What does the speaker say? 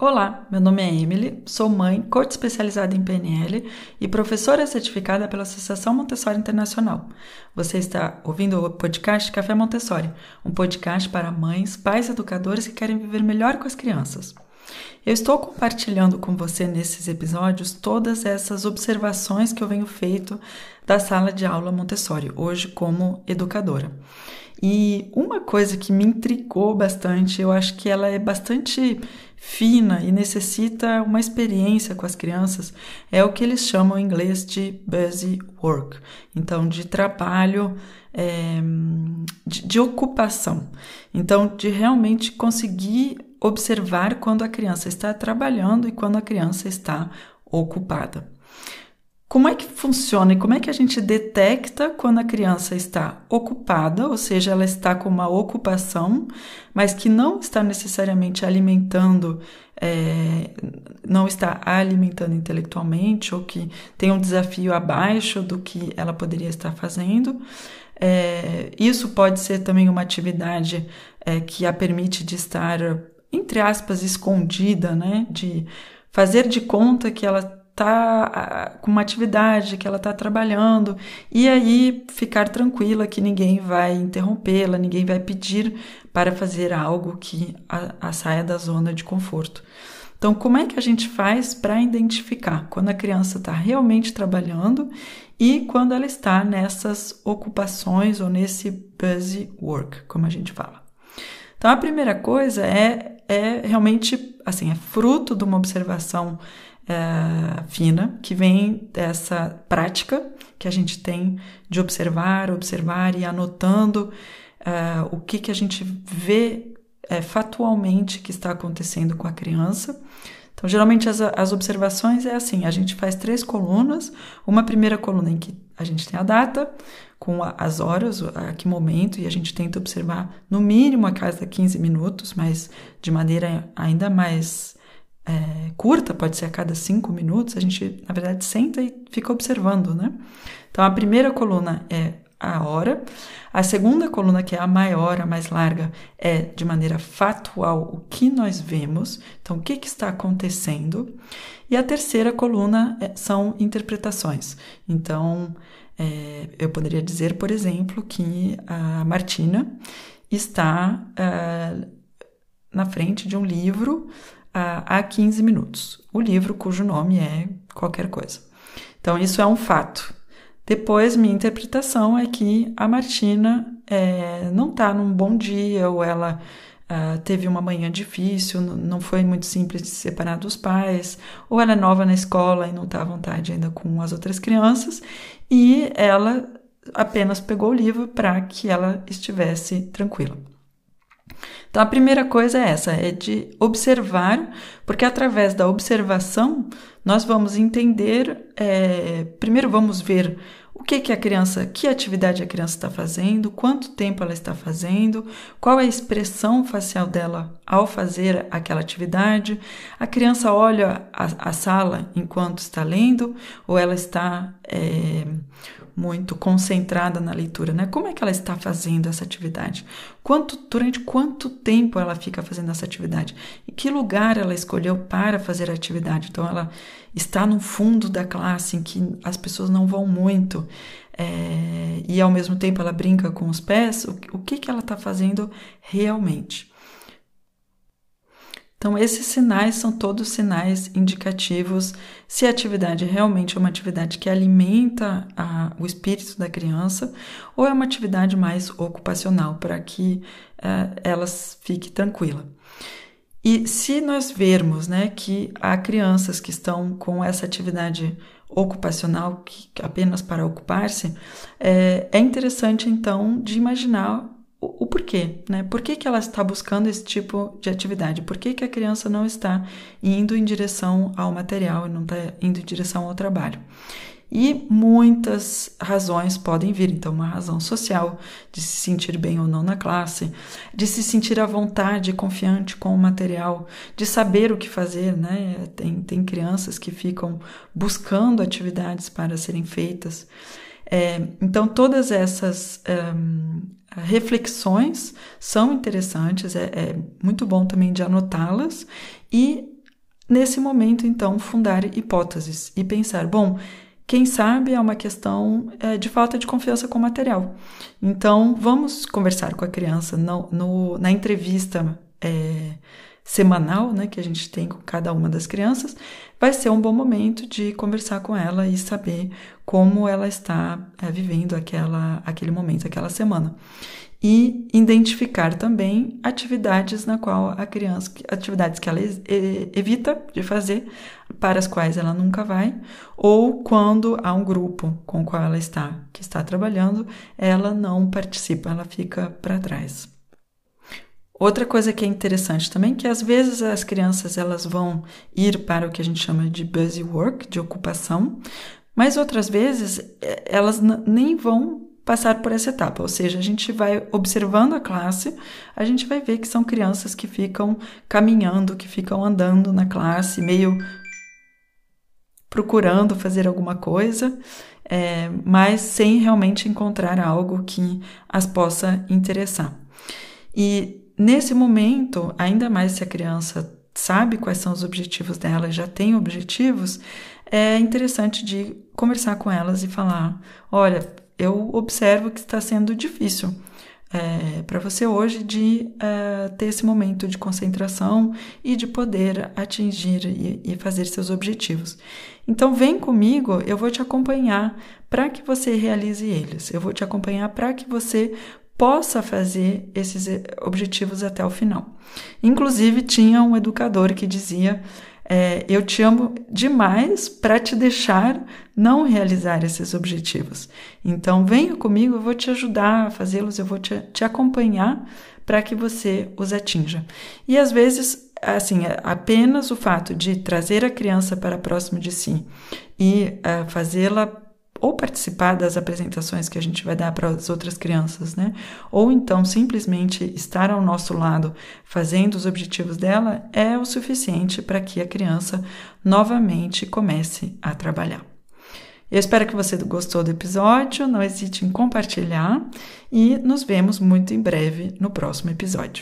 Olá, meu nome é Emily, sou mãe, coach especializada em PNL e professora certificada pela Associação Montessori Internacional. Você está ouvindo o podcast Café Montessori, um podcast para mães, pais educadores que querem viver melhor com as crianças. Eu estou compartilhando com você nesses episódios todas essas observações que eu venho feito da sala de aula Montessori, hoje como educadora. E uma coisa que me intrigou bastante, eu acho que ela é bastante fina e necessita uma experiência com as crianças, é o que eles chamam em inglês de busy work. Então, de trabalho, é, de, de ocupação. Então, de realmente conseguir observar quando a criança está trabalhando e quando a criança está ocupada. Como é que funciona e como é que a gente detecta quando a criança está ocupada, ou seja, ela está com uma ocupação, mas que não está necessariamente alimentando, é, não está alimentando intelectualmente, ou que tem um desafio abaixo do que ela poderia estar fazendo. É, isso pode ser também uma atividade é, que a permite de estar, entre aspas, escondida, né? De fazer de conta que ela tá com uma atividade, que ela tá trabalhando, e aí ficar tranquila que ninguém vai interrompê-la, ninguém vai pedir para fazer algo que a, a saia da zona de conforto. Então, como é que a gente faz para identificar quando a criança está realmente trabalhando e quando ela está nessas ocupações ou nesse busy work, como a gente fala? Então, a primeira coisa é, é realmente, assim, é fruto de uma observação é, fina, que vem dessa prática que a gente tem de observar, observar e anotando é, o que, que a gente vê é, fatualmente que está acontecendo com a criança. Então, geralmente as, as observações é assim: a gente faz três colunas, uma primeira coluna em que a gente tem a data, com a, as horas, a que momento, e a gente tenta observar no mínimo a cada 15 minutos, mas de maneira ainda mais é, curta, pode ser a cada cinco minutos, a gente, na verdade, senta e fica observando, né? Então, a primeira coluna é a hora, a segunda coluna, que é a maior, a mais larga, é de maneira factual o que nós vemos, então, o que, que está acontecendo, e a terceira coluna é, são interpretações. Então, é, eu poderia dizer, por exemplo, que a Martina está é, na frente de um livro há 15 minutos. O livro cujo nome é qualquer coisa. Então, isso é um fato. Depois, minha interpretação é que a Martina é, não está num bom dia, ou ela uh, teve uma manhã difícil, não foi muito simples de se separar dos pais, ou ela é nova na escola e não está à vontade ainda com as outras crianças, e ela apenas pegou o livro para que ela estivesse tranquila. Então, a primeira coisa é essa, é de observar, porque através da observação nós vamos entender, é, primeiro vamos ver o que, que a criança, que atividade a criança está fazendo, quanto tempo ela está fazendo, qual é a expressão facial dela ao fazer aquela atividade. A criança olha a, a sala enquanto está lendo ou ela está é, muito concentrada na leitura, né? Como é que ela está fazendo essa atividade? Quanto durante quanto tempo ela fica fazendo essa atividade? Em que lugar ela escolheu para fazer a atividade? Então ela está no fundo da classe em que as pessoas não vão muito é, e ao mesmo tempo ela brinca com os pés. O, o que que ela está fazendo realmente? Então, esses sinais são todos sinais indicativos se a atividade realmente é uma atividade que alimenta a, o espírito da criança ou é uma atividade mais ocupacional para que uh, ela fique tranquila. E se nós vermos né, que há crianças que estão com essa atividade ocupacional que, apenas para ocupar-se, é, é interessante então de imaginar porquê, né? Por que, que ela está buscando esse tipo de atividade? Por que, que a criança não está indo em direção ao material e não está indo em direção ao trabalho? E muitas razões podem vir. Então, uma razão social, de se sentir bem ou não na classe, de se sentir à vontade, confiante com o material, de saber o que fazer, né? Tem, tem crianças que ficam buscando atividades para serem feitas. É, então, todas essas um, reflexões são interessantes, é, é muito bom também de anotá-las e nesse momento, então, fundar hipóteses e pensar: bom, quem sabe é uma questão é, de falta de confiança com o material. Então, vamos conversar com a criança no, no, na entrevista é, semanal né, que a gente tem com cada uma das crianças. Vai ser um bom momento de conversar com ela e saber como ela está é, vivendo aquela, aquele momento, aquela semana e identificar também atividades na qual a criança, atividades que ela evita de fazer, para as quais ela nunca vai, ou quando há um grupo com o qual ela está, que está trabalhando, ela não participa, ela fica para trás. Outra coisa que é interessante também, que às vezes as crianças elas vão ir para o que a gente chama de busy work, de ocupação, mas outras vezes eh, elas nem vão passar por essa etapa, ou seja, a gente vai observando a classe, a gente vai ver que são crianças que ficam caminhando, que ficam andando na classe, meio procurando fazer alguma coisa, é, mas sem realmente encontrar algo que as possa interessar. E nesse momento, ainda mais se a criança sabe quais são os objetivos dela, já tem objetivos, é interessante de conversar com elas e falar: olha, eu observo que está sendo difícil é, para você hoje de é, ter esse momento de concentração e de poder atingir e, e fazer seus objetivos. Então, vem comigo, eu vou te acompanhar para que você realize eles. Eu vou te acompanhar para que você possa fazer esses objetivos até o final. Inclusive, tinha um educador que dizia é, eu te amo demais para te deixar não realizar esses objetivos. Então, venha comigo, eu vou te ajudar a fazê-los, eu vou te, te acompanhar para que você os atinja. E às vezes, assim, é apenas o fato de trazer a criança para próximo de si e uh, fazê-la ou participar das apresentações que a gente vai dar para as outras crianças, né? Ou então simplesmente estar ao nosso lado fazendo os objetivos dela é o suficiente para que a criança novamente comece a trabalhar. Eu espero que você gostou do episódio, não hesite em compartilhar e nos vemos muito em breve no próximo episódio.